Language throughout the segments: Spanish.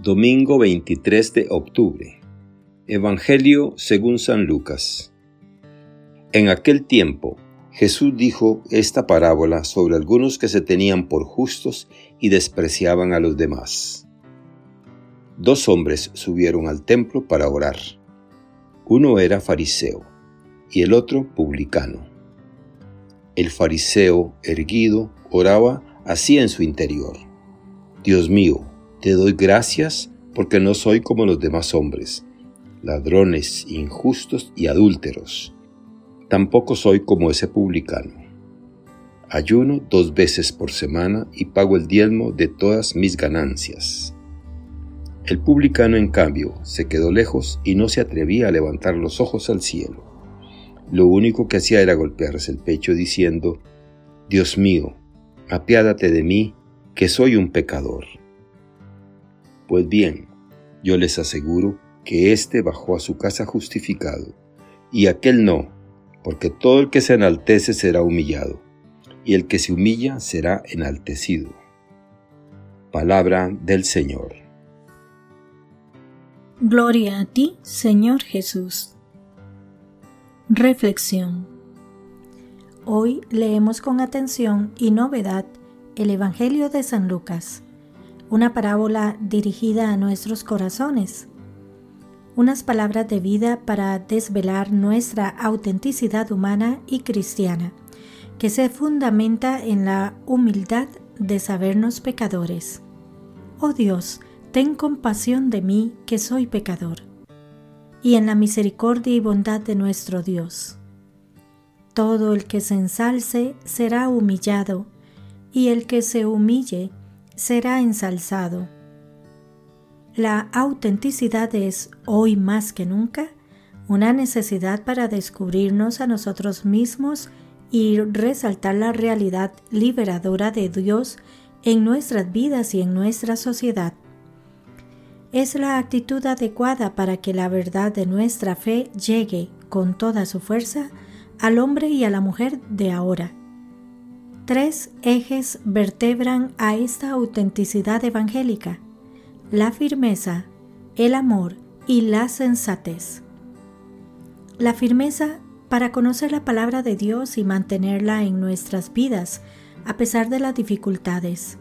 Domingo 23 de octubre. Evangelio según San Lucas. En aquel tiempo, Jesús dijo esta parábola sobre algunos que se tenían por justos y despreciaban a los demás. Dos hombres subieron al templo para orar. Uno era fariseo y el otro publicano. El fariseo, erguido, oraba así en su interior. Dios mío, te doy gracias porque no soy como los demás hombres, ladrones, injustos y adúlteros. Tampoco soy como ese publicano. Ayuno dos veces por semana y pago el diezmo de todas mis ganancias. El publicano, en cambio, se quedó lejos y no se atrevía a levantar los ojos al cielo. Lo único que hacía era golpearse el pecho diciendo, Dios mío, apiádate de mí, que soy un pecador. Pues bien, yo les aseguro que éste bajó a su casa justificado, y aquel no, porque todo el que se enaltece será humillado, y el que se humilla será enaltecido. Palabra del Señor. Gloria a ti, Señor Jesús. Reflexión. Hoy leemos con atención y novedad el Evangelio de San Lucas una parábola dirigida a nuestros corazones, unas palabras de vida para desvelar nuestra autenticidad humana y cristiana, que se fundamenta en la humildad de sabernos pecadores. Oh Dios, ten compasión de mí que soy pecador, y en la misericordia y bondad de nuestro Dios. Todo el que se ensalce será humillado, y el que se humille será ensalzado. La autenticidad es, hoy más que nunca, una necesidad para descubrirnos a nosotros mismos y resaltar la realidad liberadora de Dios en nuestras vidas y en nuestra sociedad. Es la actitud adecuada para que la verdad de nuestra fe llegue con toda su fuerza al hombre y a la mujer de ahora Tres ejes vertebran a esta autenticidad evangélica, la firmeza, el amor y la sensatez. La firmeza para conocer la palabra de Dios y mantenerla en nuestras vidas a pesar de las dificultades.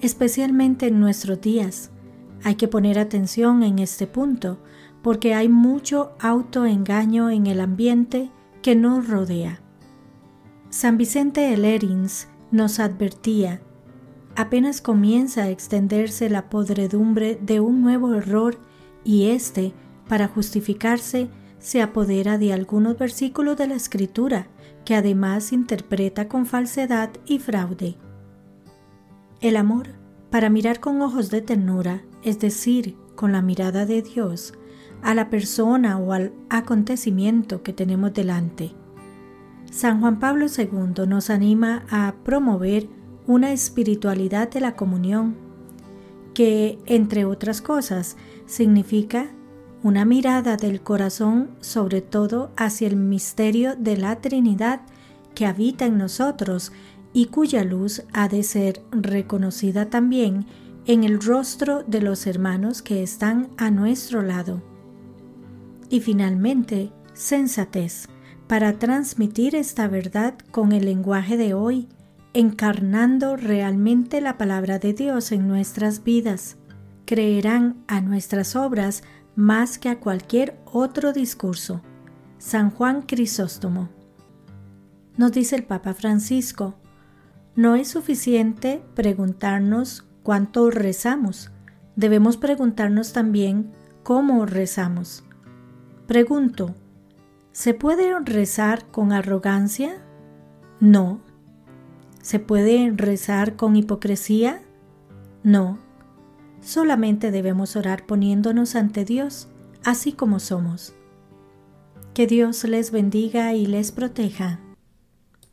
Especialmente en nuestros días, hay que poner atención en este punto porque hay mucho autoengaño en el ambiente que nos rodea. San Vicente de Lerins nos advertía, apenas comienza a extenderse la podredumbre de un nuevo error y éste, para justificarse, se apodera de algunos versículos de la Escritura, que además interpreta con falsedad y fraude. El amor, para mirar con ojos de ternura, es decir, con la mirada de Dios, a la persona o al acontecimiento que tenemos delante. San Juan Pablo II nos anima a promover una espiritualidad de la comunión, que, entre otras cosas, significa una mirada del corazón sobre todo hacia el misterio de la Trinidad que habita en nosotros y cuya luz ha de ser reconocida también en el rostro de los hermanos que están a nuestro lado. Y finalmente, sensatez para transmitir esta verdad con el lenguaje de hoy, encarnando realmente la palabra de Dios en nuestras vidas. Creerán a nuestras obras más que a cualquier otro discurso. San Juan Crisóstomo. Nos dice el Papa Francisco, no es suficiente preguntarnos cuánto rezamos, debemos preguntarnos también cómo rezamos. Pregunto, ¿Se puede rezar con arrogancia? No. ¿Se puede rezar con hipocresía? No. Solamente debemos orar poniéndonos ante Dios, así como somos. Que Dios les bendiga y les proteja.